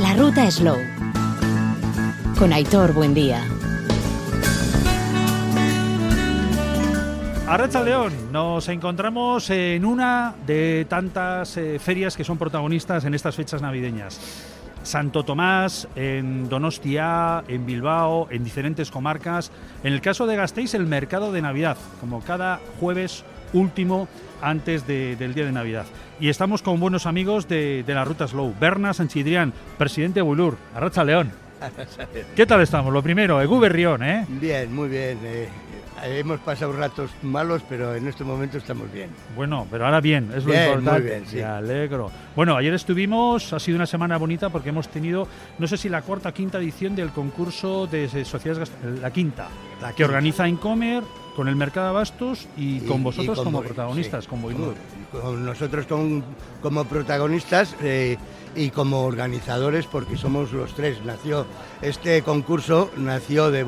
La ruta Slow. Con Aitor Buendía. Arracha León, nos encontramos en una de tantas eh, ferias que son protagonistas en estas fechas navideñas. Santo Tomás, en Donostia, en Bilbao, en diferentes comarcas. En el caso de Gasteiz, el mercado de Navidad, como cada jueves último antes del día de Navidad. Y estamos con buenos amigos de, la Ruta Slow. Berna Sanchidrián, presidente de Bulur. Arracha León. ¿Qué tal estamos? Lo primero, Egu Berrión, ¿eh? Bien, muy bien. Eh, hemos pasado ratos malos, pero en este momento estamos bien. Bueno, pero ahora bien, es lo importante. Muy bien, sí. Me alegro. Bueno, ayer estuvimos, ha sido una semana bonita porque hemos tenido, no sé si la cuarta o quinta edición del concurso de sociedades, la quinta, la que organiza Incomer con el Mercado de Abastos y, con vosotros como protagonistas, con Boilur. Con nosotros como protagonistas eh, y como organizadores, porque somos los tres. Nació este concurso nació de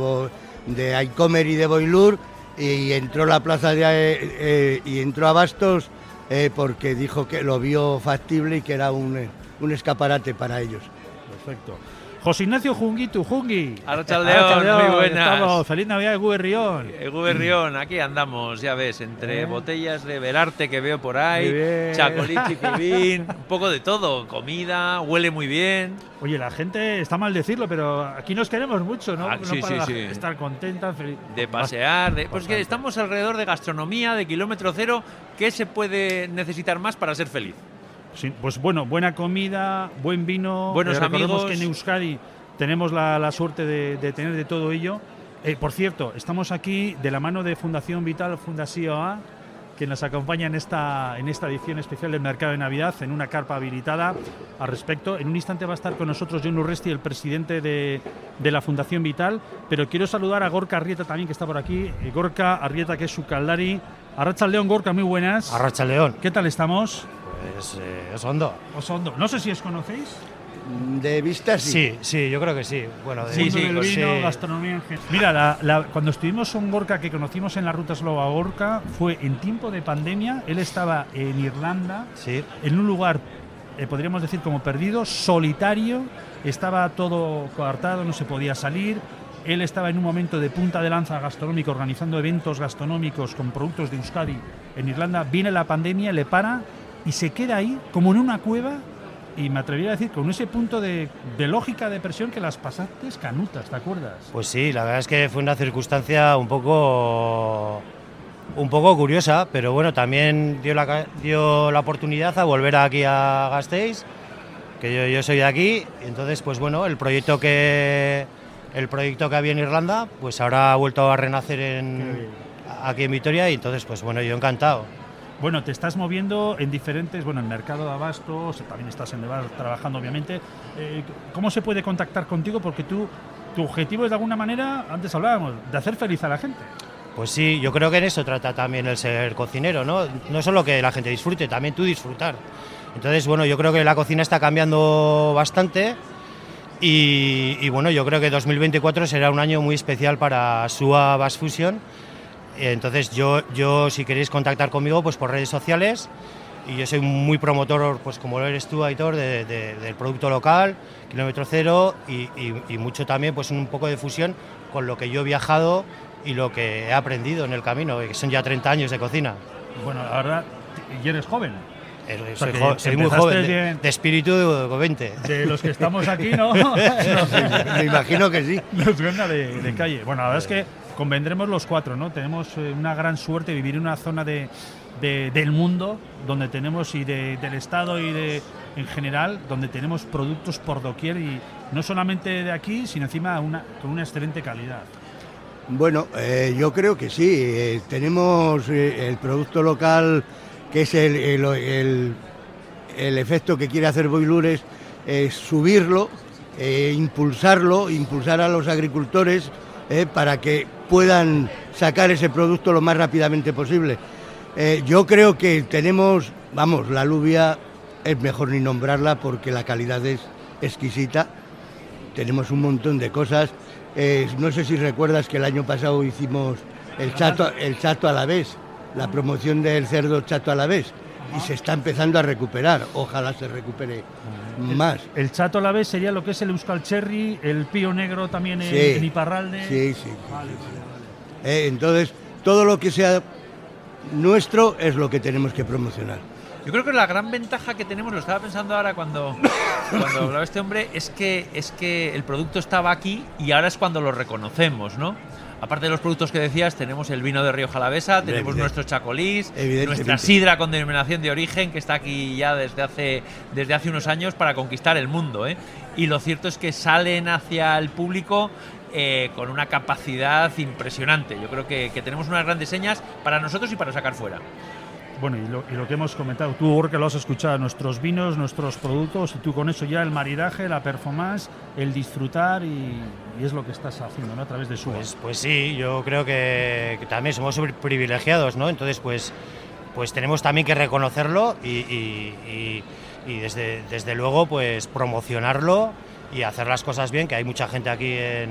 de Aicomer y de Boilur y entró la plaza de eh, eh, y entró a Bastos eh, porque dijo que lo vio factible y que era un, un escaparate para ellos. Perfecto. José Ignacio Junguitu, Jungi. Arrachaldeón, muy buenas. Feliz Navidad, Guberrión. Guberrión, aquí andamos, ya ves, entre botellas de Belarte que veo por ahí, chacolí, pibín, un poco de todo, comida, huele muy bien. Oye, la gente, está mal decirlo, pero aquí nos queremos mucho, ¿no? Ah, sí, sí, sí. Estar contenta, feliz. De pasear, de, pues que estamos alrededor de gastronomía, de kilómetro cero. ¿Qué se puede necesitar más para ser feliz? Pues bueno, buena comida, buen vino. Buenos eh, amigos. que en Euskadi tenemos la, suerte de, tener de todo ello. Eh, por cierto, estamos aquí de la mano de Fundación Vital Fundación A, que nos acompaña en esta, en esta edición especial del Mercado de Navidad, en una carpa habilitada al respecto. En un instante va a estar con nosotros John Urresti, el presidente de, la Fundación Vital, pero quiero saludar a Gorka Arrieta también, que está por aquí. Eh, Gorka Arrieta, que es su caldari. Arracha León, Gorka, muy buenas. Arracha León. ¿Qué tal estamos? Es eh, Osondo. Osondo. No sé si os conocéis. De vista sí. Sí, sí, yo creo que sí. Bueno, de sí, sí, del vino, gastronomía en general. Mira, cuando estuvimos en Gorka, que conocimos en la ruta Slova Gorka, fue en tiempo de pandemia. Él estaba en Irlanda, sí. en un lugar, eh, podríamos decir, como perdido, solitario. Estaba todo coartado, no se podía salir. Él estaba en un momento de punta de lanza gastronómico, organizando eventos gastronómicos con productos de Euskadi en Irlanda. Viene la pandemia, le para y se queda ahí como en una cueva y me atrevería a decir con ese punto de, lógica de presión que las pasaste canutas, ¿te acuerdas? Pues sí, la verdad es que fue una circunstancia un poco un poco curiosa, pero bueno, también dio la, dio la oportunidad a volver aquí a Gasteiz, que yo, soy de aquí, entonces pues bueno, el proyecto que el proyecto que había en Irlanda, pues ahora ha vuelto a renacer en, aquí en Vitoria y entonces pues bueno, yo encantado. Bueno, te estás moviendo en diferentes, bueno, en el mercado de abastos, también estás en Nevar trabajando, obviamente. Eh, ¿Cómo se puede contactar contigo? Porque tú, tu objetivo es de alguna manera, antes hablábamos, de hacer feliz a la gente. Pues sí, yo creo que en eso trata también el ser cocinero, ¿no? No solo que la gente disfrute, también tú disfrutar. Entonces, bueno, yo creo que la cocina está cambiando bastante y, y bueno, yo creo que 2024 será un año muy especial para SUA Bass Fusion entonces yo, yo si queréis contactar conmigo, pues por redes sociales, y yo soy muy promotor, pues como lo eres tú, Aitor, del producto local, kilómetro cero, y, mucho también, pues un poco de fusión con lo que yo he viajado y lo que he aprendido en el camino, que son ya 30 años de cocina. Bueno, la verdad, ¿y eres joven? soy, muy joven, de, espíritu de 20. De los que estamos aquí, ¿no? me imagino que sí. Nos suena de, de calle. Bueno, la verdad es que convendremos los cuatro, ¿no? Tenemos eh, una gran suerte de vivir en una zona de, del mundo donde tenemos y del Estado y de en general donde tenemos productos por doquier y no solamente de aquí, sino encima con una excelente calidad. Bueno, eh, yo creo que sí. Eh, tenemos el producto local que es el, el, el, efecto que quiere hacer Boilures, es subirlo, impulsarlo, impulsar a los agricultores para que puedan sacar ese producto lo más rápidamente posible. Eh, yo creo que tenemos, vamos, la alubia es mejor ni nombrarla porque la calidad es exquisita. Tenemos un montón de cosas. Eh, no sé si recuerdas que el año pasado hicimos el chato, el chato a la vez, la promoción del cerdo chato a la vez. Y se está empezando a recuperar. Ojalá se recupere más. El chato la vez sería lo que es el Euskal Cherry, el pío negro también en, Sí. en Iparralde. Sí, sí. Vale, vale, vale. Eh, entonces, todo lo que sea nuestro es lo que tenemos que promocionar. Yo creo que la gran ventaja que tenemos, lo estaba pensando ahora cuando, cuando hablaba este hombre, es que, es que el producto estaba aquí y ahora es cuando lo reconocemos, ¿no? Aparte de los productos que decías, tenemos el vino de Río Jalavesa, tenemos Evidente- nuestro chacolís, nuestra sidra con denominación de origen, que está aquí ya desde hace, desde hace unos años para conquistar el mundo. ¿eh? Y lo cierto es que salen hacia el público eh, con una capacidad impresionante. Yo creo que, que tenemos unas grandes señas para nosotros y para sacar fuera. Bueno, y lo, que hemos comentado, tú porque lo has escuchado, nuestros vinos, nuestros productos, y tú con eso ya el maridaje, la performance, el disfrutar y, es lo que estás haciendo ¿no? a través de su Pues, pues sí, yo creo que, también somos privilegiados, ¿no? Entonces, pues, pues tenemos también que reconocerlo y, desde, desde luego, pues promocionarlo y hacer las cosas bien, que hay mucha gente aquí en,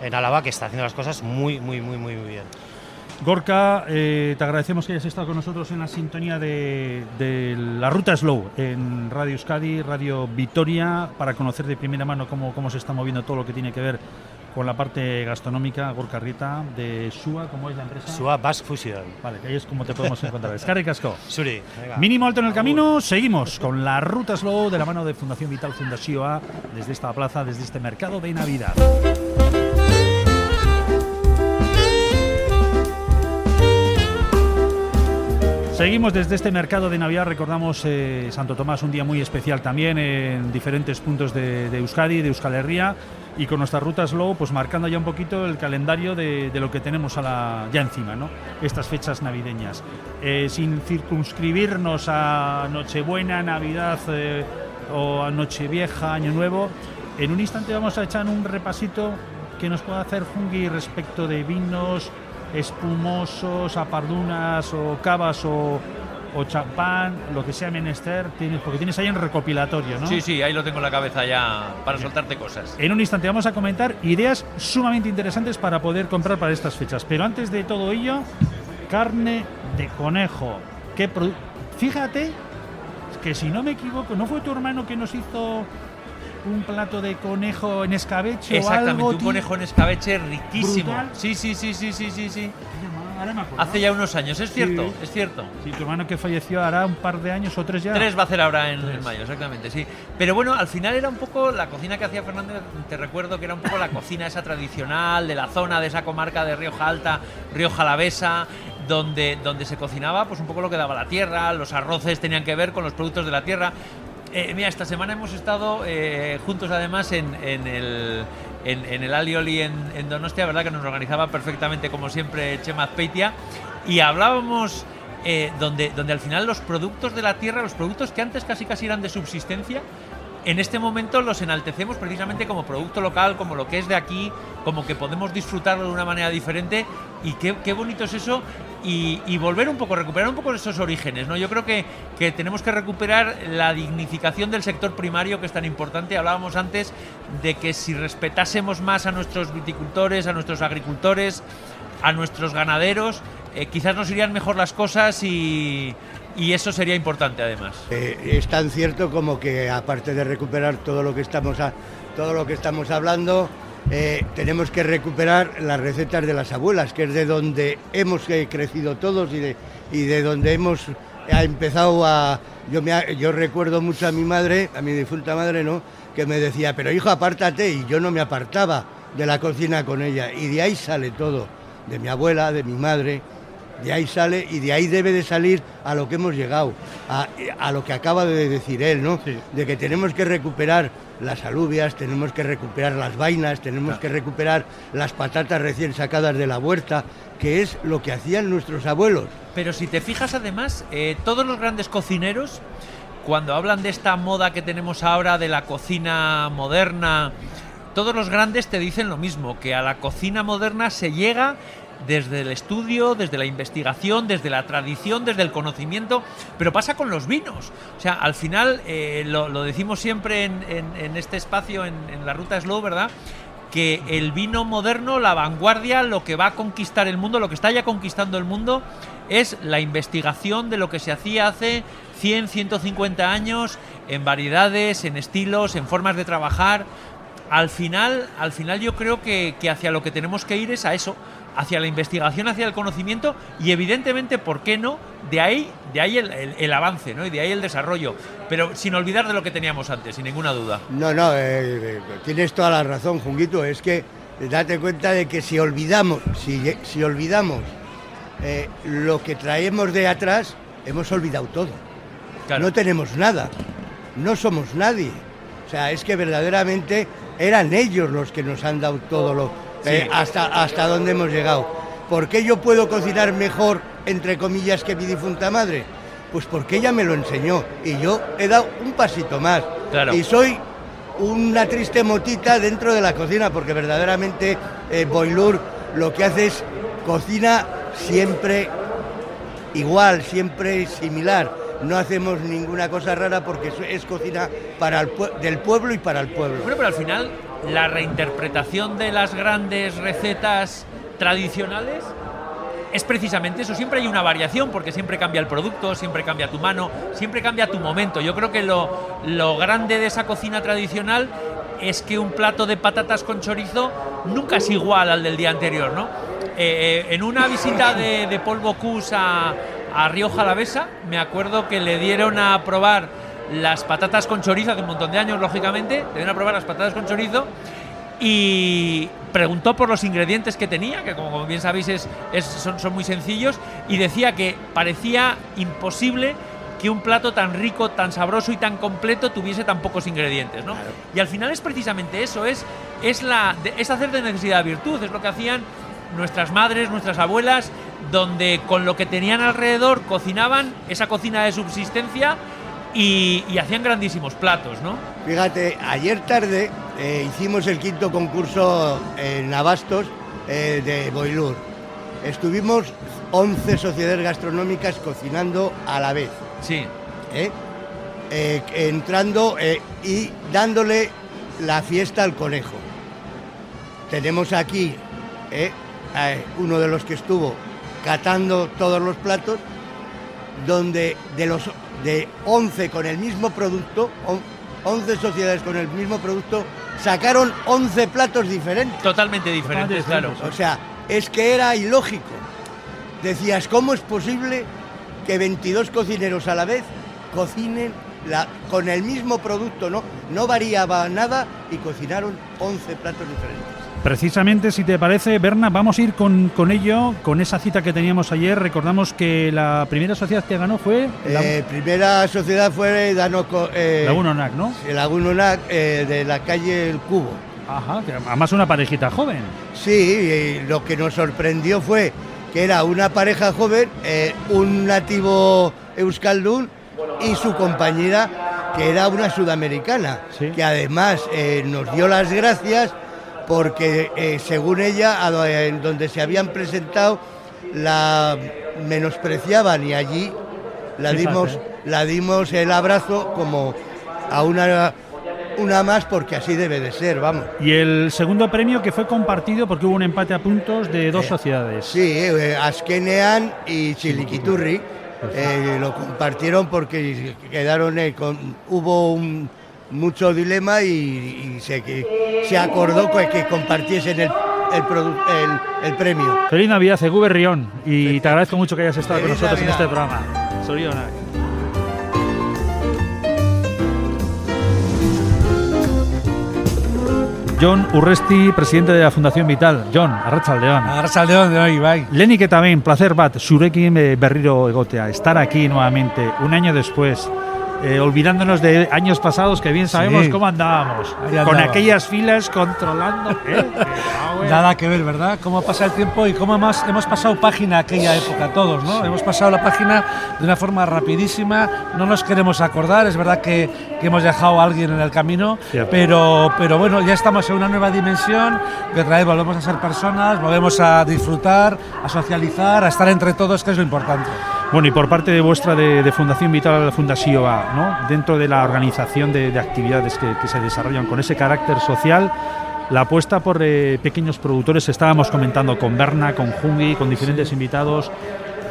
en Álava que está haciendo las cosas muy, muy, muy, muy bien. Gorka, eh, te agradecemos que hayas estado con nosotros en la sintonía de, de la Ruta Slow en Radio Euskadi, Radio Vitoria, para conocer de primera mano cómo, cómo se está moviendo todo lo que tiene que ver con la parte gastronómica, Gorka Rita, de SUA, ¿cómo es la empresa? Sua Basque Fusion. Vale, ahí es como te podemos encontrar. Escarri Casco. Suri, venga. Mínimo alto en el camino, seguimos con la Ruta Slow de la mano de Fundación Vital Fundación A, desde esta plaza, desde este mercado de Navidad. Seguimos desde este mercado de Navidad, recordamos eh, Santo Tomás, un día muy especial también en diferentes puntos de, Euskadi, de Euskal Herria, y con nuestra ruta Slow, pues marcando ya un poquito el calendario de, de lo que tenemos a la, ya encima, ¿no? Estas fechas navideñas. Eh, sin circunscribirnos a Nochebuena, Navidad eh, o a Nochevieja, Año Nuevo, en un instante vamos a echar un repasito que nos pueda hacer Fungi respecto de vinos, espumosos, apardunas o cavas o, o champán, lo que sea menester, tienes, porque tienes ahí un recopilatorio, ¿no? Sí, sí, ahí lo tengo en la cabeza ya para soltarte cosas. En un instante vamos a comentar ideas sumamente interesantes para poder comprar para estas fechas. Pero antes de todo ello, carne de conejo. ¿Qué produ- Fíjate que si no me equivoco, ¿no fue tu hermano que nos hizo un plato de conejo en escabeche o Exactamente, algo? un tío? conejo en escabeche riquísimo. Brutal. Sí, sí, sí, sí, sí, sí, sí. Ahora me acuerdo. Hace ya unos años, es cierto, Sí. es cierto. Sí, tu hermano que falleció hará un par de años o tres ya. Tres va a hacer ahora en, mayo, exactamente, sí. Pero bueno, al final era un poco la cocina que hacía Fernández, te recuerdo que era un poco la cocina esa tradicional de la zona, de esa comarca de Rioja Alta, Rioja Alavesa, donde, donde se cocinaba pues un poco lo que daba la tierra, los arroces tenían que ver con los productos de la tierra. Eh, mira, esta semana hemos estado eh, juntos además en, el, en el Alioli en, en Donostia, ¿verdad? Que nos organizaba perfectamente, como siempre, Chema Azpeitia. Y hablábamos eh, donde, donde al final los productos de la tierra, los productos que antes casi casi eran de subsistencia, en este momento los enaltecemos precisamente como producto local, como lo que es de aquí, como que podemos disfrutarlo de una manera diferente. Y qué, qué bonito es eso. Y, volver un poco, recuperar un poco esos orígenes. ¿no? Yo creo que, que tenemos que recuperar la dignificación del sector primario, que es tan importante. Hablábamos antes de que si respetásemos más a nuestros viticultores, a nuestros agricultores, a nuestros ganaderos, eh, quizás nos irían mejor las cosas y, y eso sería importante además. Eh, es tan cierto como que aparte de recuperar todo lo que estamos, a- todo lo que estamos hablando, eh, tenemos que recuperar las recetas de las abuelas, que es de donde hemos eh, crecido todos y de, y de donde hemos ha empezado a... Yo, me, yo recuerdo mucho a mi madre, a mi difunta madre, ¿no? Que me decía, pero hijo, apártate, y yo no me apartaba de la cocina con ella, y de ahí sale todo, de mi abuela, de mi madre, de ahí sale y de ahí debe de salir a lo que hemos llegado, a, a lo que acaba de decir él, ¿no? Sí. De que tenemos que recuperar las alubias, tenemos que recuperar las vainas, tenemos que recuperar las patatas recién sacadas de la huerta, que es lo que hacían nuestros abuelos. Pero si te fijas además, eh, todos los grandes cocineros, cuando hablan de esta moda que tenemos ahora de la cocina moderna, todos los grandes te dicen lo mismo, que a la cocina moderna se llega desde el estudio, desde la investigación, desde la tradición, desde el conocimiento, pero pasa con los vinos. O sea, al final, eh, lo, decimos siempre en, este espacio, en, la ruta Slow, ¿verdad? que el vino moderno, la vanguardia, lo que va a conquistar el mundo, lo que está ya conquistando el mundo, es la investigación de lo que se hacía hace 100, 150 años en variedades, en estilos, en formas de trabajar. Al final, al final yo creo que hacia lo que tenemos que ir es a eso, hacia la investigación, hacia el conocimiento y evidentemente, ¿por qué no? De ahí, de ahí el, el- el avance, ¿no? Y de ahí el desarrollo, pero sin olvidar de lo que teníamos antes, sin ninguna duda. No, no, eh, eh, tienes toda la razón, Junguito. Es que date cuenta de que si olvidamos, si, si olvidamos eh, lo que traemos de atrás, hemos olvidado todo. Claro. No tenemos nada, no somos nadie. O sea, es que verdaderamente eran ellos los que nos han dado todo lo eh, hasta hasta donde hemos llegado. ¿Por qué yo puedo cocinar mejor entre comillas que mi difunta madre? Pues porque ella me lo enseñó y yo he dado un pasito más. Claro. Y soy una triste motita dentro de la cocina porque verdaderamente eh, Boilur lo que hace es cocina siempre igual, siempre similar. No hacemos ninguna cosa rara porque es- es cocina para el del pueblo y para el pueblo. Bueno, pero al final la reinterpretación de las grandes recetas tradicionales es precisamente eso. Siempre hay una variación porque siempre cambia el producto, siempre cambia tu mano, siempre cambia tu momento. Yo creo que lo, lo grande de esa cocina tradicional es que un plato de patatas con chorizo nunca es igual al del día anterior, ¿no? Eh, eh, en una visita de, de Paul a, a Río Jalavesa, me acuerdo que le dieron a probar las patatas con chorizo, hace un montón de años, lógicamente, dieron a probar las patatas con chorizo. Y preguntó por los ingredientes que tenía, que como bien sabéis es, es- son, son muy sencillos, y decía que parecía imposible que un plato tan rico, tan sabroso y tan completo tuviese tan pocos ingredientes, ¿no? Y al final es precisamente eso, es, es, la, es hacer de necesidad virtud, es lo que hacían nuestras madres, nuestras abuelas, donde con lo que tenían alrededor cocinaban esa cocina de subsistencia y, y hacían grandísimos platos, ¿no? Fíjate, ayer tarde eh, hicimos el quinto concurso en Abastos eh, de Boilur. Estuvimos 11 sociedades gastronómicas cocinando a la vez. Sí. ¿eh? Entrando y dándole la fiesta al conejo. Tenemos aquí uno de los que estuvo catando todos los platos, donde de los de 11 con el mismo producto, on- 11 sociedades con el mismo producto, sacaron 11 platos diferentes. Totalmente diferentes, Totalmente claro. O sea, es que era ilógico. Decías, ¿cómo es posible que 22 cocineros a la vez cocinen la- con el mismo producto? No, no variaba nada y cocinaron 11 platos diferentes. Precisamente, si te parece, Berna, vamos a ir con, con ello, con esa cita que teníamos ayer. Recordamos que la primera sociedad que ganó fue la, Eh, primera sociedad fue Danoco, eh, Laguna Onac, ¿no? Laguna Onac, eh, de la calle El Cubo. Ajá, que además una parejita joven. Sí, y lo que nos sorprendió fue que era una pareja joven, eh, un nativo euskaldun y su compañera, que era una sudamericana, Sí. que además eh, nos dio las gracias porque, eh, según ella, en donde se habían presentado, la menospreciaban y allí la dimos, la dimos el abrazo como a una, una más porque así debe de ser, vamos. Y el segundo premio que fue compartido porque hubo un empate a puntos de dos Eh, sociedades. Sí, eh, Askenean y Chiliquiturri eh, lo compartieron porque quedaron con, hubo un, mucho dilema y, y se, que, se acordó que, que compartiesen el, el, el- el premio. Feliz Navidad, Egu Berrión, y te agradezco mucho que hayas estado con Feliz nosotros en este Navidad. programa. Zorionak. John Urresti, presidente de la Fundación Vital. John, Arratsaldeon. Arratsaldeon de hoy, bai. Lenik eta behin, placer bat, zurekin eh, berriro egotea, estar aquí nuevamente, un año después, eh, olvidándonos de años pasados que bien sabemos Sí. cómo andábamos, con aquellas filas controlando. ¿eh? Eh. Nada que ver, ¿verdad? Cómo pasa el tiempo y cómo más hemos pasado página aquella época todos, ¿no? Hemos pasado la página de una forma rapidísima, no nos queremos acordar, es verdad que, que hemos dejado a alguien en el camino, Cierto. pero, pero bueno, ya estamos en una nueva dimensión, que otra vez volvemos a ser personas, volvemos a disfrutar, a socializar, a estar entre todos, que es lo importante. Bueno, y por parte de vuestra de, de Fundación Vital Fundación A, ¿no? dentro de la organización de, de actividades que, que se desarrollan con ese carácter social, la apuesta por eh, pequeños productores. Estábamos comentando con Berna, con Jungi, con diferentes invitados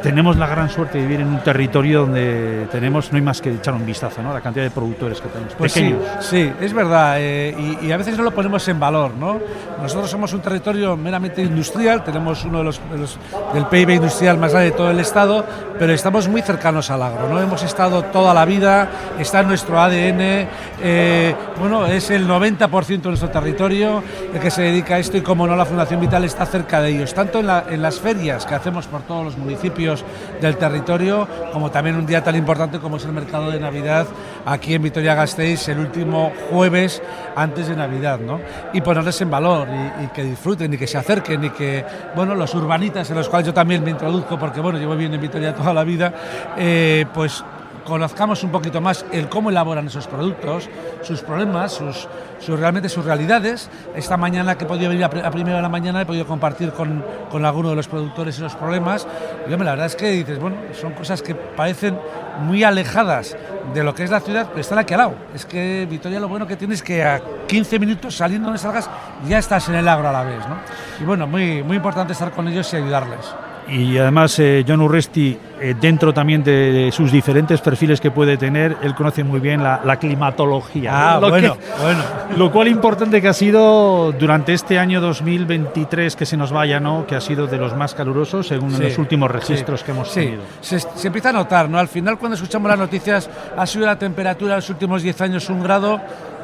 tenemos la gran suerte de vivir en un territorio donde tenemos, no hay más que echar un vistazo, ¿no? La cantidad de productores que tenemos. Pues pequeños. Sí, sí, es verdad. eh, y, y a veces no lo ponemos en valor, ¿no? Nosotros somos un territorio meramente industrial, tenemos uno de los, de los- del PIB industrial más grande de todo el estado, pero estamos muy cercanos al agro, ¿no? Hemos estado toda la vida, está en nuestro ADN, eh, bueno, es el 90% de nuestro territorio el que se dedica a esto y como no la Fundación Vital está cerca de ellos, tanto en, la- en las ferias que hacemos por todos los municipios del territorio, como también un día tan importante como es el mercado de Navidad aquí en Vitoria-Gasteiz el último jueves antes de Navidad, ¿no? Y ponerles en valor y, que disfruten y que se acerquen y que, bueno, los urbanitas en los cuales yo también me introduzco porque, bueno, llevo viviendo en Vitoria toda la vida, eh, pues conozcamos un poquito más el cómo elaboran esos productos, sus problemas, sus, realmente sus realidades. Esta mañana que he podido venir a, pri- a primera de la mañana he podido compartir con, con alguno de los productores esos problemas. Y hombre, la verdad es que dices, bueno, son cosas que parecen muy alejadas de lo que es la ciudad, pero están aquí al lado. Es que Vitoria lo bueno que tienes es que a 15 minutos saliendo donde salgas ya estás en el agro a la vez, ¿no? Y bueno, muy, muy importante estar con ellos y ayudarles. Y además, eh, John Urresti, eh, dentro también de, sus diferentes perfiles que puede tener, él conoce muy bien la, la climatología. Ah, Lo bueno, que- bueno. Lo cual importante que ha sido durante este año 2023 que se nos vaya, ¿no? Que ha sido de los más calurosos según Sí, los últimos sí, registros que hemos sí. tenido. Se, se empieza a notar, ¿no? Al final, cuando escuchamos las noticias, ha sido la temperatura en los últimos 10 años un grado.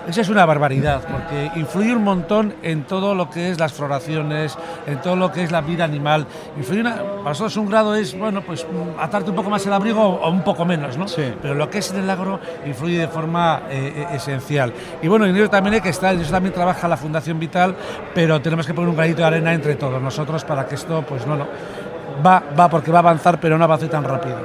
Eso es una barbaridad, porque influye un montón en todo lo que es las floraciones, en todo lo que es la vida animal. Influye una, para nosotros un grado es, bueno, pues mm, atarte un poco más el abrigo o un poco menos, ¿no? Sí. Pero lo que es en el agro influye de forma eh, eh, esencial. Y bueno, en ello también hay que estar, en eso también trabaja la Fundación Vital, pero tenemos que poner un granito de arena entre todos nosotros para que esto, pues no, no, va, va porque va a avanzar, pero no avance tan rápido.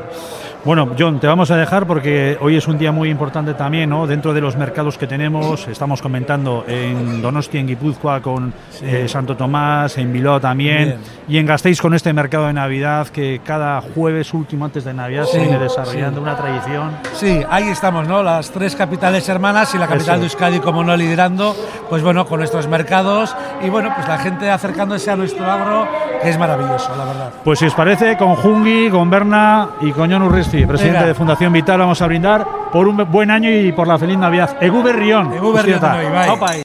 Bueno, John, te vamos a dejar porque hoy es un día muy importante también, ¿no? Dentro de los mercados que tenemos, estamos comentando en Donostia, en Guipúzcoa, con eh, Santo Tomás, en Bilbao también, Bien. y en Gasteiz con este mercado de Navidad que cada jueves último antes de Navidad se Sí, viene desarrollando sí. una tradición. Sí, ahí estamos, ¿no? Las tres capitales hermanas y la capital Eso. de Euskadi, como no, liderando, pues bueno, con nuestros mercados y bueno, pues la gente acercándose a nuestro agro, que es maravilloso, la verdad. Pues si os parece, con Jungi, con Berna y con John Urresti, presidente Venga. de Fundación Vital, vamos a brindar por un buen año y por la feliz Navidad. Egu Berrión.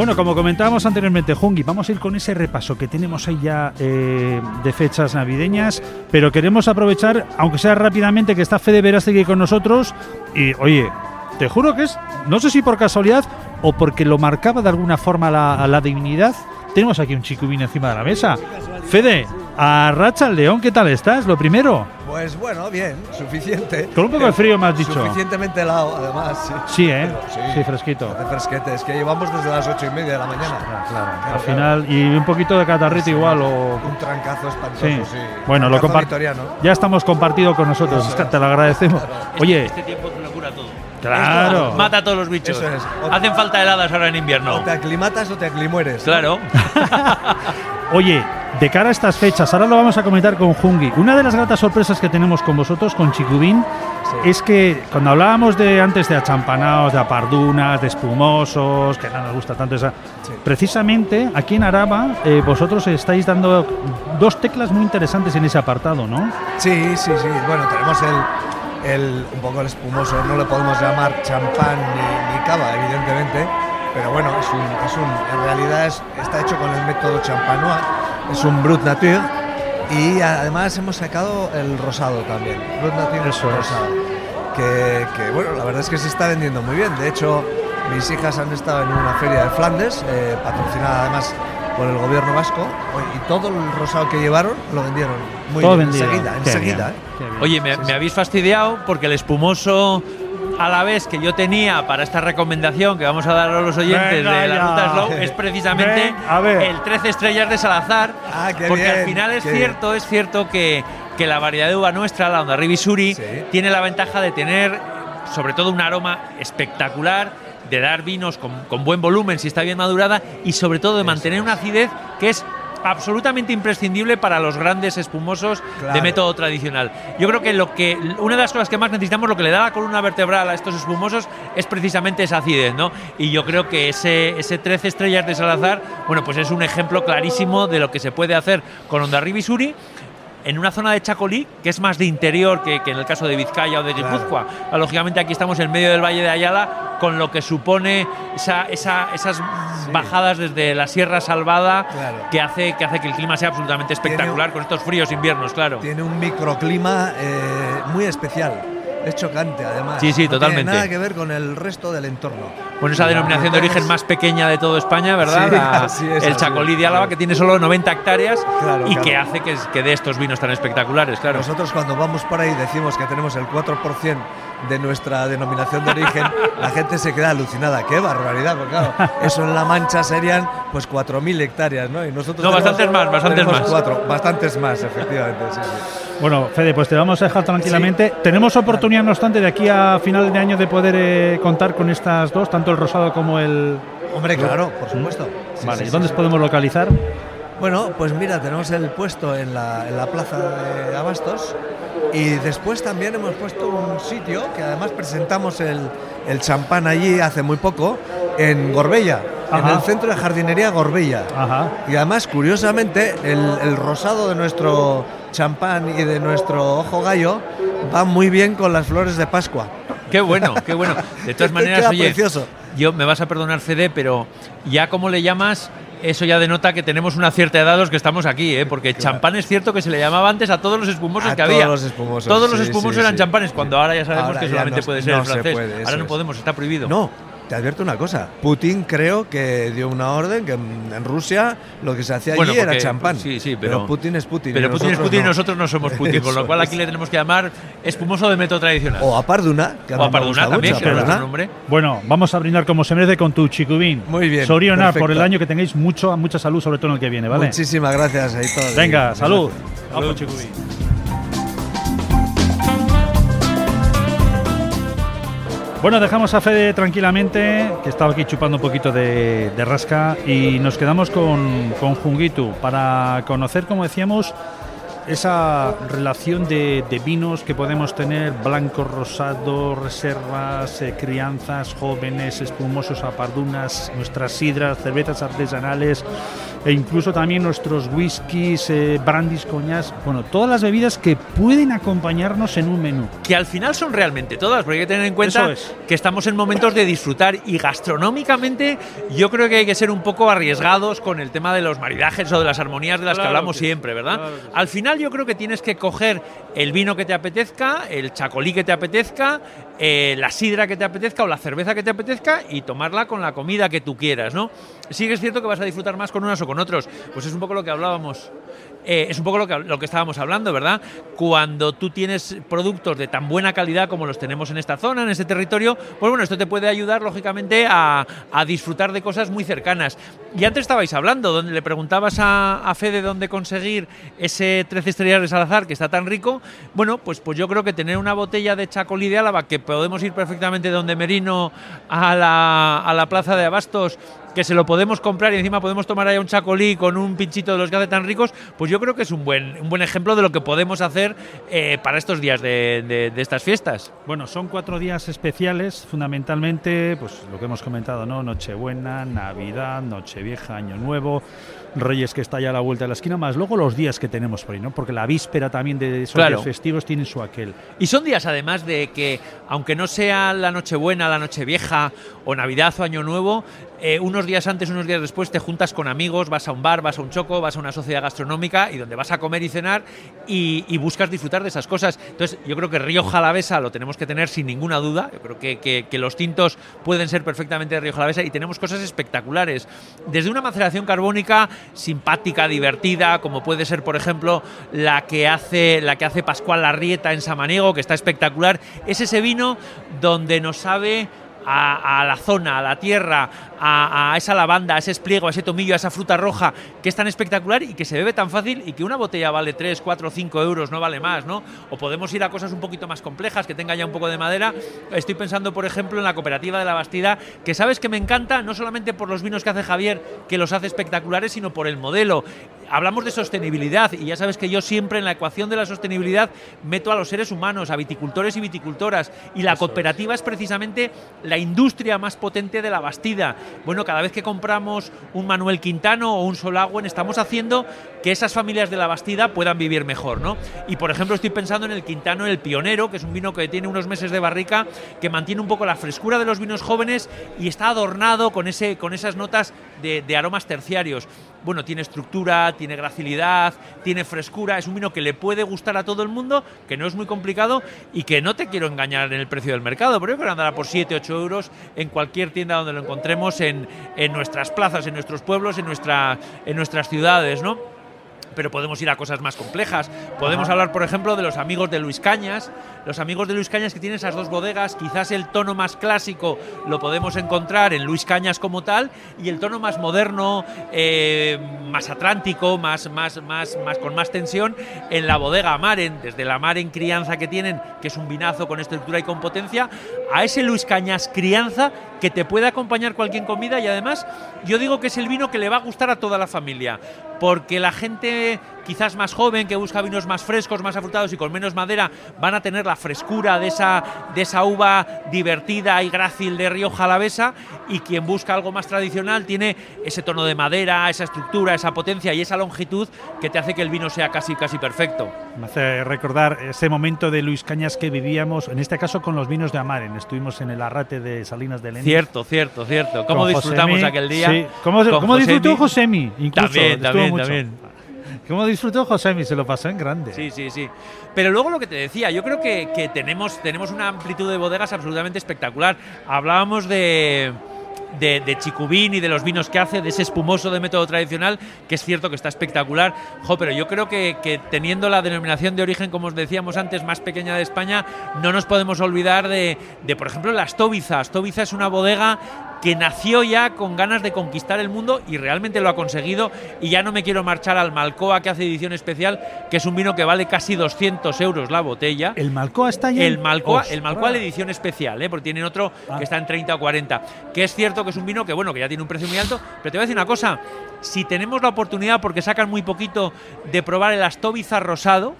Bueno, como comentábamos anteriormente, Jungi, vamos a ir con ese repaso que tenemos ahí ya eh, de fechas navideñas, pero queremos aprovechar, aunque sea rápidamente, que está Fede Verástegui con nosotros y, oye, te juro que es, no sé si por casualidad o porque lo marcaba de alguna forma la, la divinidad, tenemos aquí un chicubín encima de la mesa. Fede, a Racha el León, ¿qué tal estás? Lo primero. Pues bueno, bien, suficiente. Con un poco de frío me has dicho. Suficientemente helado, además. Sí, Sí, ¿eh? Pero Sí, fresquito. De fresquete, es que llevamos desde las ocho y media de la mañana. Ah, claro. Claro, Al claro. final, y un poquito de catarrito igual o Un trancazo espantoso, Sí. sí. Bueno, lo Trancazo compar- vitoriano. Ya estamos compartido con nosotros, es te lo agradecemos. Oye, Este tiempo claro. Mata a todos los bichos. Eso es. O- Hacen falta heladas ahora en invierno. O te aclimatas o te aclimueres. Claro. Oye, de cara a estas fechas, ahora lo vamos a comentar con Jungi. Una de las gratas sorpresas que tenemos con vosotros, con Chicubín, es que cuando hablábamos de antes de achampanaos, de apardunas, de espumosos, que no nos gusta tanto esa. Sí. Precisamente aquí en Araba, eh, vosotros estáis dando dos teclas muy interesantes en ese apartado, ¿no? Sí, sí, sí. Bueno, tenemos el, el- un poco el espumoso, no le podemos llamar champán ni, ni cava, evidentemente, pero bueno, es un, es un- en realidad es- está hecho con el método champanois, es un brut nature y además hemos sacado el rosado también, brut nature Eso es. rosado, que, que, bueno, la verdad es que se está vendiendo muy bien. De hecho, mis hijas han estado en una feria de Flandes, eh, patrocinada además por el gobierno vasco, y todo el rosado que llevaron lo vendieron muy Todo bien, vendido. enseguida, Qué enseguida. bien, ¿eh? bien. Oye, me, me habéis fastidiado porque el espumoso a la vez que yo tenía para esta recomendación que vamos a dar a los oyentes Venga de la ya. ruta Slow es precisamente Ven, a ver. el 13 estrellas de Salazar. Ah, qué porque al bien, final es cierto, es cierto que, que la variedad de uva nuestra, la Onda Rivisuri, Sí. tiene la ventaja de tener sobre todo un aroma espectacular de dar vinos con, con buen volumen si está bien madurada y sobre todo de mantener una acidez que es absolutamente imprescindible para los grandes espumosos de método tradicional. Yo creo que lo que una de las cosas que más necesitamos, lo que le da la columna vertebral a estos espumosos es precisamente esa acidez, ¿no? Y yo creo que ese, ese 13 estrellas de Salazar, bueno, pues es un ejemplo clarísimo de lo que se puede hacer con Ondarribi Suri en una zona de Chacolí, que es más de interior que, que en el caso de Vizcaya o de Guipúzcoa. Ah, Lógicamente aquí estamos en medio del Valle de Ayala, con lo que supone esa, esa- esas bajadas desde la Sierra Salvada, Claro. que, hace, que hace que el clima sea absolutamente espectacular con estos fríos inviernos, claro. Tiene un microclima eh, muy especial. Es chocante, además. Sí, sí, No totalmente. Tiene nada que ver con el resto del entorno. Bueno, esa denominación de origen más pequeña de toda España, ¿verdad? Sí, La- así es, el Chacolí de Álava, que tiene solo 90 hectáreas Claro, y claro. que hace que, que dé estos vinos tan espectaculares, claro. Nosotros cuando vamos por ahí decimos que tenemos el 4% de nuestra denominación de origen, la gente se queda alucinada. ¡Qué barbaridad! Porque claro, eso en La Mancha serían pues 4.000 hectáreas, ¿no? Y nosotros No, bastantes más, bastantes más. Cuatro, bastantes más, efectivamente. Sí, sí. Bueno, Fede, pues te vamos a dejar tranquilamente. Tenemos oportunidad, no obstante, de aquí a final de año de poder eh, contar con estas dos, tanto el rosado como el. Hombre, claro, por supuesto. Sí, vale, sí, ¿y dónde podemos localizar? Bueno, pues mira, tenemos el puesto en la, en la plaza de Abastos y después también hemos puesto un sitio que además presentamos el, el champán allí hace muy poco en Gorbella, en el centro de jardinería Gorbella. Ajá. Y además, curiosamente, el, el rosado de nuestro champán y de nuestro ojo gallo va muy bien con las flores de Pascua. Qué bueno, qué bueno. De todas maneras, oye, precioso. yo me vas a perdonar, Fede, pero ya como le llamas, eso ya denota que tenemos una cierta edad los que estamos aquí, ¿eh? porque champán es cierto que se le llamaba antes a todos los espumosos A que todos había. los espumosos, Todos los espumosos sí, eran sí. champanes, cuando ahora ya sabemos Ahora que solamente no- puede ser no el se francés. puede, ahora no es. podemos, está prohibido. No, te advierto una cosa. Putin creo que dio una orden que en, Rusia lo que se hacía Bueno, allí era champán. sí, sí, pero- Putin es Putin. Pero Putin es Putin y no. nosotros no somos Putin, con lo cual es. aquí le tenemos que llamar espumoso de método tradicional. O a Parduna, que O mí a me Parduna gusta también, mucho, que nombre. Bueno, vamos a brindar como se merece con tu chicubín. Muy bien, Soriona por el año que tengáis mucho, mucha salud, sobre todo en el que viene, ¿vale? Muchísimas gracias a todos. Venga, salud. Vamos, chicubín. Bueno, dejamos a Fede tranquilamente, que estaba aquí chupando un poquito de, de rasca, y nos quedamos con, con para conocer, como decíamos, esa relación de, de vinos que podemos tener, blancos, rosados, reservas, eh, crianzas, jóvenes, espumosos, apardunas, nuestras sidras, cervezas artesanales e incluso también nuestros whiskies, eh, brandis, coñas, bueno, todas las bebidas que pueden acompañarnos en un menú. que al final son realmente todas, porque hay que tener en cuenta es. que estamos en momentos de disfrutar y gastronómicamente yo creo que hay que ser un poco arriesgados con el tema de los maridajes o de las armonías de las Claro que hablamos que siempre, ¿verdad? claro sí. Al final yo creo que tienes que coger el vino que te apetezca, el chacolí que te apetezca, eh, la sidra que te apetezca o la cerveza que te apetezca y tomarla con la comida que tú quieras, ¿no? Sí que es cierto que vas a disfrutar más con unas o con otros, pues es un poco lo que hablábamos eh, es un poco lo que, estábamos hablando, ¿verdad? Cuando tú tienes productos de tan buena calidad como los tenemos en esta zona, en este territorio, pues bueno, esto te puede ayudar, lógicamente, a, a disfrutar de cosas muy cercanas. Y antes estabais hablando, donde le preguntabas a, a Fede dónde conseguir ese 13 estrellas de Salazar, que está tan rico. Bueno, pues, pues yo creo que tener una botella de Chacolí de Álava, que podemos ir perfectamente de donde Merino a la, a la plaza de Abastos, que se lo podemos comprar y encima podemos tomar ahí un chacolí con un pinchito de los que hace tan ricos, pues yo creo que es un buen, un buen ejemplo de lo que podemos hacer eh, para estos días de, de- de estas fiestas. Bueno, son cuatro días especiales, fundamentalmente, pues lo que hemos comentado, ¿no? Nochebuena, Navidad, Nochevieja, Año Nuevo, Reyes que está ya a la vuelta de la esquina, más luego los días que tenemos por ahí, ¿no? Porque la víspera también de esos Claro. días festivos tiene su aquel. Y son días además de que, aunque no sea la Nochebuena, la Nochevieja o Navidad o Año Nuevo, eh, unos días antes, unos días después te juntas con amigos, vas a un bar, vas a un choco, vas a una sociedad gastronómica y donde vas a comer y cenar y, buscas disfrutar de esas cosas. Entonces, yo creo que Río Jalavesa lo tenemos que tener sin ninguna duda. Yo creo que, que- que los tintos pueden ser perfectamente de Río Jalavesa y tenemos cosas espectaculares. Desde una maceración carbónica simpática, divertida, como puede ser, por ejemplo, la que hace, la que hace Pascual Larrieta en Samaniego, que está espectacular. Es ese vino donde nos sabe a, la zona, a la tierra, a, a esa lavanda, a ese espliego, a ese tomillo, a esa fruta roja, que es tan espectacular y que se bebe tan fácil y que una botella vale 3, 4, 5 euros, no vale más, ¿no? O podemos ir a cosas un poquito más complejas, que tenga ya un poco de madera. Estoy pensando, por ejemplo, en la cooperativa de la Bastida, que sabes que me encanta, no solamente por los vinos que hace Javier, que los hace espectaculares, sino por el modelo. Hablamos de sostenibilidad y ya sabes que yo siempre en la ecuación de la sostenibilidad meto a los seres humanos, a viticultores y viticultoras. Y la cooperativa es precisamente la industria más potente de la Bastida. Bueno, cada vez que compramos un Manuel Quintano o un Solagüen, estamos haciendo que esas familias de la Bastida puedan vivir mejor, ¿no? Y por ejemplo, estoy pensando en el Quintano El Pionero, que es un vino que tiene unos meses de barrica, que mantiene un poco la frescura de los vinos jóvenes y está adornado con, ese, con esas notas de, de aromas terciarios. Bueno, tiene estructura, tiene gracilidad, tiene frescura, es un vino que le puede gustar a todo el mundo, que no es muy complicado y que no te quiero engañar en el precio del mercado, pero yo creo que andará por 7, 8 euros en cualquier tienda donde lo encontremos, en, en nuestras plazas, en nuestros pueblos, en, nuestra, en nuestras ciudades, ¿no? Pero podemos ir a cosas más complejas. Podemos hablar, por ejemplo, de los amigos de Luis Cañas. Los amigos de Luis Cañas que tienen esas dos bodegas, quizás el tono más clásico lo podemos encontrar en Luis Cañas como tal, y el tono más moderno, eh, más atlántico, más, más, más, más con más tensión, en la bodega Maren, desde la Maren crianza que tienen, que es un vinazo con estructura y con potencia, a ese Luis Cañas crianza que te puede acompañar cualquier comida y además yo digo que es el vino que le va a gustar a toda la familia, porque la gente quizás más joven que busca vinos más frescos, más afrutados y con menos madera, van a tener la frescura de esa, de esa uva divertida y grácil de Rioja Alavesa y quien busca algo más tradicional tiene ese tono de madera, esa estructura, esa potencia y esa longitud que te hace que el vino sea casi casi perfecto. Me hace recordar ese momento de Luis Cañas que vivíamos, en este caso con los vinos de Amaren. Estuvimos en el arrate de Salinas de Lenis. Cierto, cierto, cierto. ¿Cómo disfrutamos Josemi, aquel día? Sí. ¿Cómo, disfrutó Josemi? Incluso, También, también, mucho. también. ¿Cómo disfrutó Josemi? Se lo pasó en grande. Sí, sí, sí. Pero luego lo que te decía, yo creo que, tenemos, tenemos una amplitud de bodegas absolutamente espectacular. Hablábamos de, de, Chicubín y de los vinos que hace, de ese espumoso de método tradicional, que es cierto que está espectacular. Jo, pero yo creo que, teniendo la denominación de origen, como os decíamos antes, más pequeña de España, no nos podemos olvidar de, de por ejemplo, la Astóbiza. Astóbiza es una bodega que nació ya con ganas de conquistar el mundo y realmente lo ha conseguido. Y ya no me quiero marchar al Malcoa, que hace edición especial, que es un vino que vale casi 200 euros la botella. ¿El Malcoa está ya? El Malcoa, el. Malcoa la edición especial, ¿eh? porque tienen otro Ah. que está en 30 o 40. Que es cierto que es un vino que, bueno, que ya tiene un precio muy alto, pero te voy a decir una cosa. Si tenemos la oportunidad, porque sacan muy poquito, de probar el Astóbiza rosado,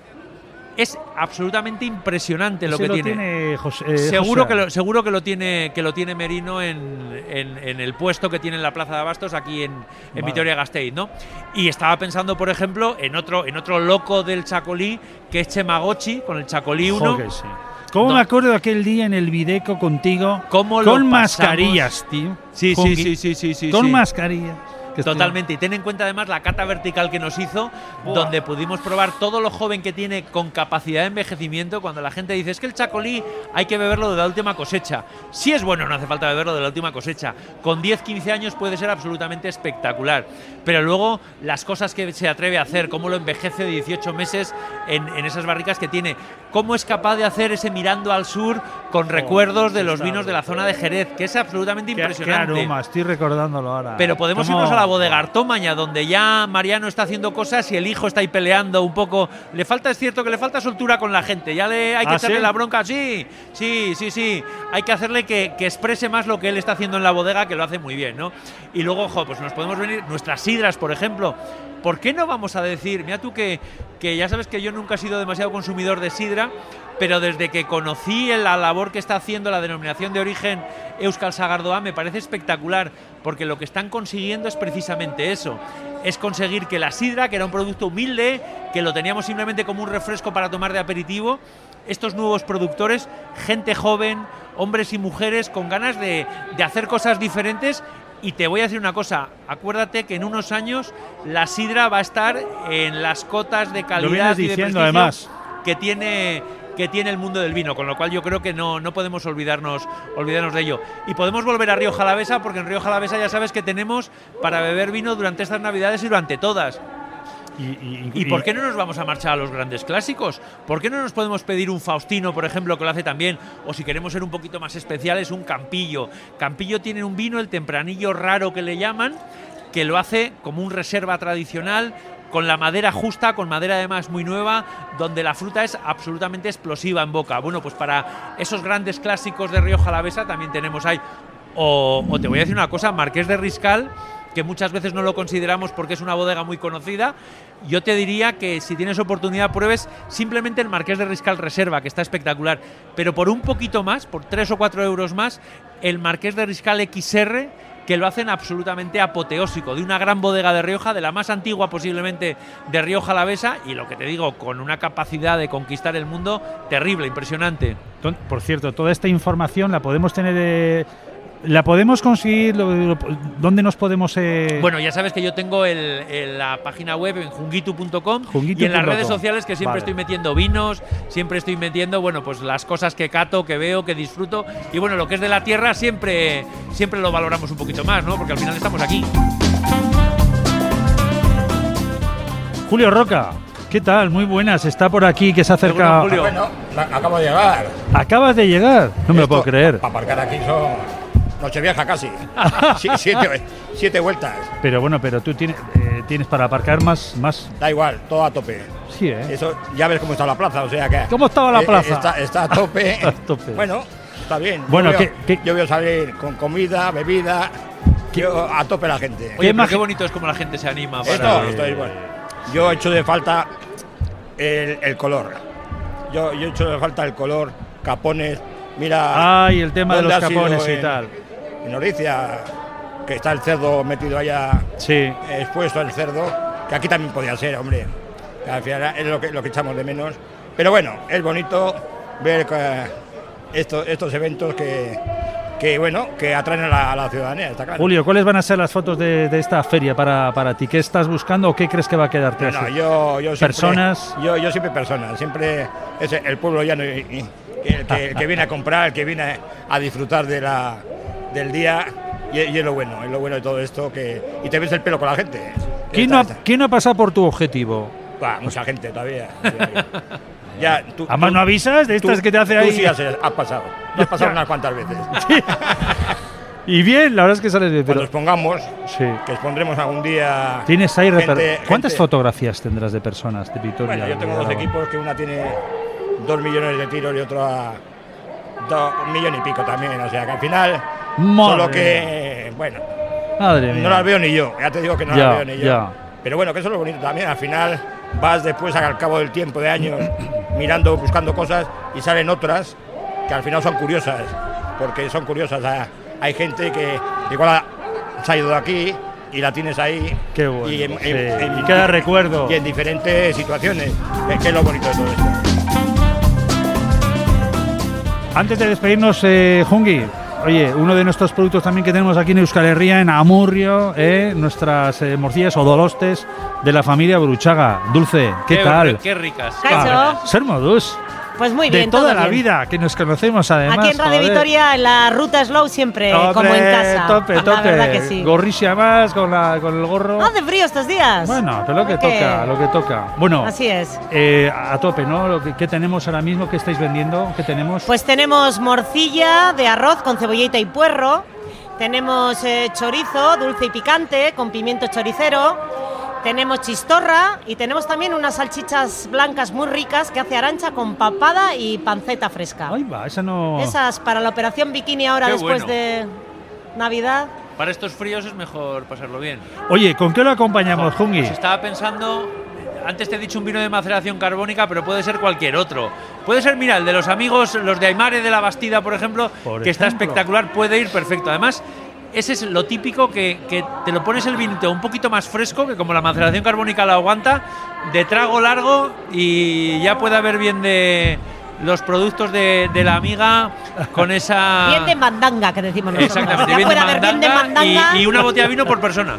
es absolutamente impresionante lo Ese que tiene. tiene José- eh, Seguro José. que, lo, seguro que lo tiene que lo tiene Merino en, en- en el puesto que tiene en la Plaza de Abastos aquí en, en Vale. Vitoria-Gasteiz, ¿no? Y estaba pensando, por ejemplo, en otro en otro loco del Chacolí que es Chemagochi con el Chacolí 1. Jo, que sí. ¿Cómo No. me acuerdo de aquel día en el Videco contigo? ¿Cómo lo con pasamos? mascarillas, tío. Sí, sí, sí, sí, sí, sí. Con sí. mascarillas. Que estoy- Totalmente. Y ten en cuenta además la cata vertical que nos hizo, Buah. donde pudimos probar todo lo joven que tiene con capacidad de envejecimiento. Cuando la gente dice es que el chacolí hay que beberlo de la última cosecha. Si es bueno, no hace falta beberlo de la última cosecha. Con 10, 15 años puede ser absolutamente espectacular. Pero luego las cosas que se atreve a hacer, cómo lo envejece de 18 meses en, en esas barricas que tiene. Cómo es capaz de hacer ese mirando al sur con recuerdos de los vinos de la zona de Jerez, que es absolutamente Qué, qué impresionante. aroma, estoy recordándolo ahora. Pero podemos ¿Cómo- irnos a la bodega Artomaña, donde ya Mariano está haciendo cosas y el hijo está ahí peleando un poco. Le falta, es cierto que le falta soltura con la gente. Ya le hay que ¿Ah, echarle sí? la bronca. Sí, sí, sí, sí. Hay que hacerle que, que exprese más lo que él está haciendo en la bodega, que lo hace muy bien, ¿no? Y luego, jo, pues nos podemos venir nuestras sidras, por ejemplo. ¿Por qué no vamos a decir, mira tú que, que ya sabes que yo nunca he sido demasiado consumidor de sidra, pero desde que conocí la labor que está haciendo la denominación de origen Euskal Sagardoa me parece espectacular, porque lo que están consiguiendo es precisamente eso. Es conseguir que la sidra, que era un producto humilde, que lo teníamos simplemente como un refresco para tomar de aperitivo, estos nuevos productores, gente joven, hombres y mujeres con ganas de, de hacer cosas diferentes. Y te voy a decir una cosa, acuérdate que en unos años la sidra va a estar en las cotas de calidad vienes y de diciendo, además. que tiene que tiene el mundo del vino, con lo cual yo creo que no, no podemos olvidarnos, olvidarnos de ello. Y podemos volver a Río Jalavesa, porque en Río Jalavesa ya sabes que tenemos para beber vino durante estas navidades y durante todas. Y, y- ¿Y por qué no nos vamos a marchar a los grandes clásicos? ¿Por qué no nos podemos pedir un Faustino, por ejemplo, que lo hace también? O si queremos ser un poquito más especiales, un Campillo. Campillo tiene un vino, el tempranillo raro que le llaman, que lo hace como un reserva tradicional, con la madera justa, con madera además muy nueva, donde la fruta es absolutamente explosiva en boca. Bueno, pues para esos grandes clásicos de Rioja Alavesa también tenemos ahí. O, o te voy a decir una cosa, Marqués de Riscal, que muchas veces no lo consideramos porque es una bodega muy conocida. Yo te diría que si tienes oportunidad pruebes simplemente el Marqués de Riscal Reserva, que está espectacular. Pero por un poquito más, por 3 o 4 euros más, el Marqués de Riscal XR, que lo hacen absolutamente apoteósico, de una gran bodega de Rioja, de la más antigua posiblemente de Rioja Alavesa, y lo que te digo, con una capacidad de conquistar el mundo terrible, impresionante. Por cierto, toda esta información la podemos tener. eh, ¿La podemos conseguir? ¿Dónde nos podemos.? eh, Bueno, ya sabes que yo tengo el, el- la página web en jungitu.com Jungitu y en las redes sociales que siempre Vale. estoy metiendo vinos, siempre estoy metiendo, bueno, pues las cosas que cato, que veo, que disfruto. Y bueno, lo que es de la tierra siempre, siempre lo valoramos un poquito más, ¿no? Porque al final estamos aquí. Julio Roca, ¿qué tal? Muy buenas. Está por aquí, que se acerca. Bueno, acabo de llegar. Acabas de llegar. No me lo puedo creer. Para aparcar aquí son Nochevieja casi. Sí, siete, siete vueltas. Pero bueno, pero tú tienes, eh, tienes para aparcar más, más. Da igual, todo a tope. Sí, ¿eh? Eso, ya ves cómo está la plaza, o sea que. ¿Cómo estaba la eh, plaza? Está, está a tope. A tope. Bueno, está bien. Bueno, yo veo, ¿qué- qué- yo veo salir con comida, bebida. Yo, a tope la gente. Oye, pero qué bonito es como la gente se anima. para- Esto, esto es bueno. Yo he hecho de falta el, el color. Yo, yo he hecho de falta el color, capones. Mira. Ay, el tema de ¿dónde los capones y en- tal. En Oricia, que está el cerdo metido allá, Sí. expuesto el cerdo, que aquí también podía ser, hombre. Que al final es lo que, lo que echamos de menos. Pero bueno, es bonito ver que esto- estos eventos que, que, bueno, que atraen a la, a la ciudadanía, está claro. Julio, ¿cuáles van a ser las fotos de, de esta feria para, para ti? ¿Qué estás buscando o qué crees que va a quedarte No, así? yo, yo siempre, Personas. Yo, yo siempre personas, siempre es el pueblo llano y, y- el, que, el que viene a comprar, el que viene a disfrutar de la, del día. Y, y es lo bueno, es lo bueno de todo esto, que y te ves el pelo con la gente. ¿Quién no, ha, quién ha pasado por tu objetivo? Buah, mucha gente todavía. ya, tú, Además, tú- ¿no avisas de estas tú- que te hace tú ahí? sí has, has pasado. Has pasado unas cuantas veces. Y bien, la verdad es que sales bien, Cuando pero. expongamos, Sí. que expondremos algún día. Tienes ahí gente- ¿Cuántas fotografías tendrás de personas de Vitoria? Bueno, yo tengo dos equipos, que una tiene dos millones de tiros y otro a dos, un millón y pico también. O sea que al final, Madre solo que, bueno, Madre mía. no las veo ni yo. Ya te digo que no Ya, las veo ni yo. ya. Pero bueno, que eso es lo bonito también. Al final vas después al cabo del tiempo de años mirando, buscando cosas y salen otras que al final son curiosas. Porque son curiosas. Ah, Hay gente que igual ha- se ha ido de aquí y la tienes ahí. Qué bueno, Y, en- sí. en- en- Y queda recuerdo. Y en diferentes situaciones. Que, que es lo bonito de todo esto. Antes de despedirnos, eh, Jungi, oye, uno de nuestros productos también que tenemos aquí en Euskal Herria, en Amurrio, eh, nuestras eh, morcillas o dolostes de la familia Bruchaga. Dulce, ¿qué, Qué- tal? Qué ricas. Ah, ser modus. Pues muy de bien, toda todo la bien. vida, que nos conocemos además. Aquí en Radio. Vitoria, en la ruta Slow, siempre como en casa. Tope, La tope. verdad que sí. Gorrisia más con, la, con el gorro. Hace frío estos días. Bueno, pero lo que- toca, lo que toca. Bueno, Así es. eh, a tope, ¿no? Lo que, ¿Qué tenemos ahora mismo? ¿Qué estáis vendiendo? ¿Qué tenemos? Pues tenemos morcilla de arroz con cebollita y puerro. Tenemos eh, chorizo dulce y picante con pimiento choricero. Tenemos chistorra y tenemos también unas salchichas blancas muy ricas que hace arancha con papada y panceta fresca. Ahí va, esa no. Esas para la operación bikini ahora Qué después bueno. de Navidad. Para estos fríos es mejor pasarlo bien. Oye, ¿con qué lo acompañamos, Jungi? Pues estaba pensando, antes te he dicho un vino de maceración carbónica, pero puede ser cualquier otro. Puede ser, mira, el de los amigos, los de Aymare de la Bastida, por ejemplo, Por que está espectacular, puede ir perfecto. Además, ese es lo típico que, que te lo pones el vinito un poquito más fresco, que como la maceración carbónica lo aguanta, de trago largo y ya puede haber bien de los productos de, de la amiga con esa... Bien de mandanga, que decimos nosotros. Exactamente, ya bien de puede haber bien de mandanga mandanga. y, y una botella de vino por persona.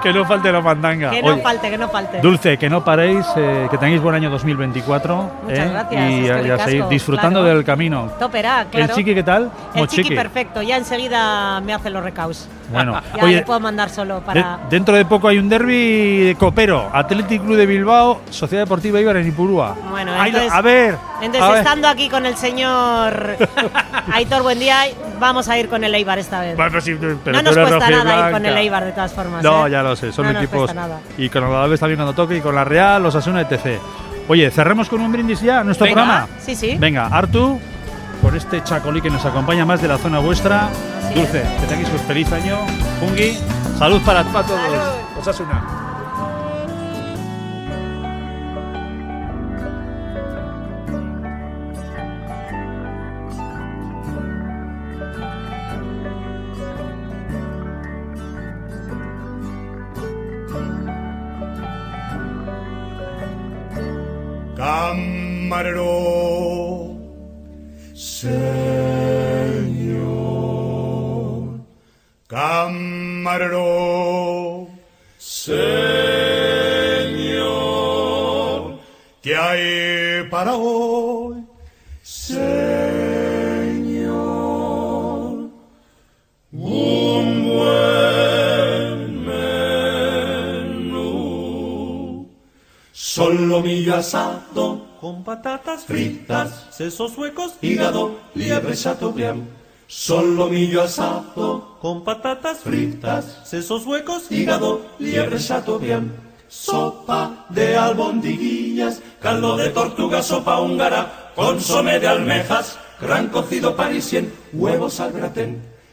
Que no falte la mandanga. Que no falte, que no falte. Dulce, que no paréis, eh, que tengáis buen año 2024. Muchas eh, gracias, Y, a- y a le seguir disfrutando claro. del camino. Toperá, claro. ¿El chiqui qué tal? El chiqui perfecto, ya enseguida me hace los recaus. Bueno, Ya oye, le puedo mandar solo de- para. dentro de poco hay un derby de copero. Athletic Club de Bilbao, Sociedad Deportiva Ibar en Ipurúa. Bueno, a ver. Entonces, a ver. estando aquí con el señor Aitor Buendía, vamos a ir con el Eibar esta vez. Bueno, pero sí, pero no nos cuesta nada ir con el Eibar de todas formas. No, ¿eh? ya lo sé, son No nos equipos. cuesta nada. Y con el Alavés también cuando toque, y con la Real, los Asuna, etc. Oye, cerremos con un brindis ya nuestro Venga, programa. sí, sí. Venga, Artu, por este chacolí que nos acompaña más de la zona vuestra. Así Dulce, que tengáis un feliz año. Fungi, salud para, para todos. Osasuna. Patatas fritas, sesos huecos, hígado, liebre chateaubriand. Solomillo asado con patatas fritas, sesos huecos, hígado, liebre chateaubriand. Sopa de albondiguillas, caldo de tortuga, sopa húngara, consomé de almejas, gran cocido parisien, huevos al gratén.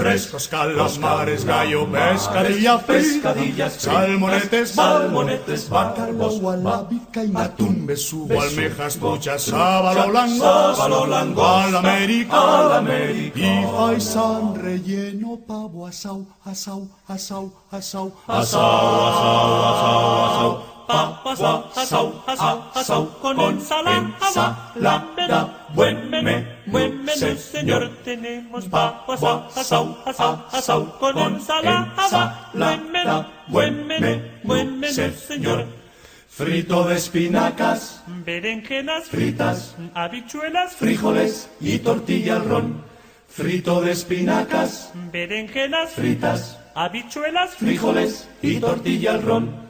Frescos calamares, gallo, pescadilla, pescadillas, salmonetes, salmonetes, bacalao, alábica y atún, besugo, almejas, pochas, sábalo, langosta, sábalo, langosta, al América, al América, y faisán relleno, pavo, asau, asau, asau, asau, asau, asau, asau, asau, Papas, asau, asau, asau, con ensalada. Buen menú, buen menú, señor. Tenemos papas, asau, asau, asau, con ensalada. Buen menú, buen menú, buen menú, señor. frito de espinacas, Berenjenas fritas, habichuelas, frijoles y tortilla al ron, frito de espinacas, berenjenas fritas, habichuelas, frijoles y tortilla al ron,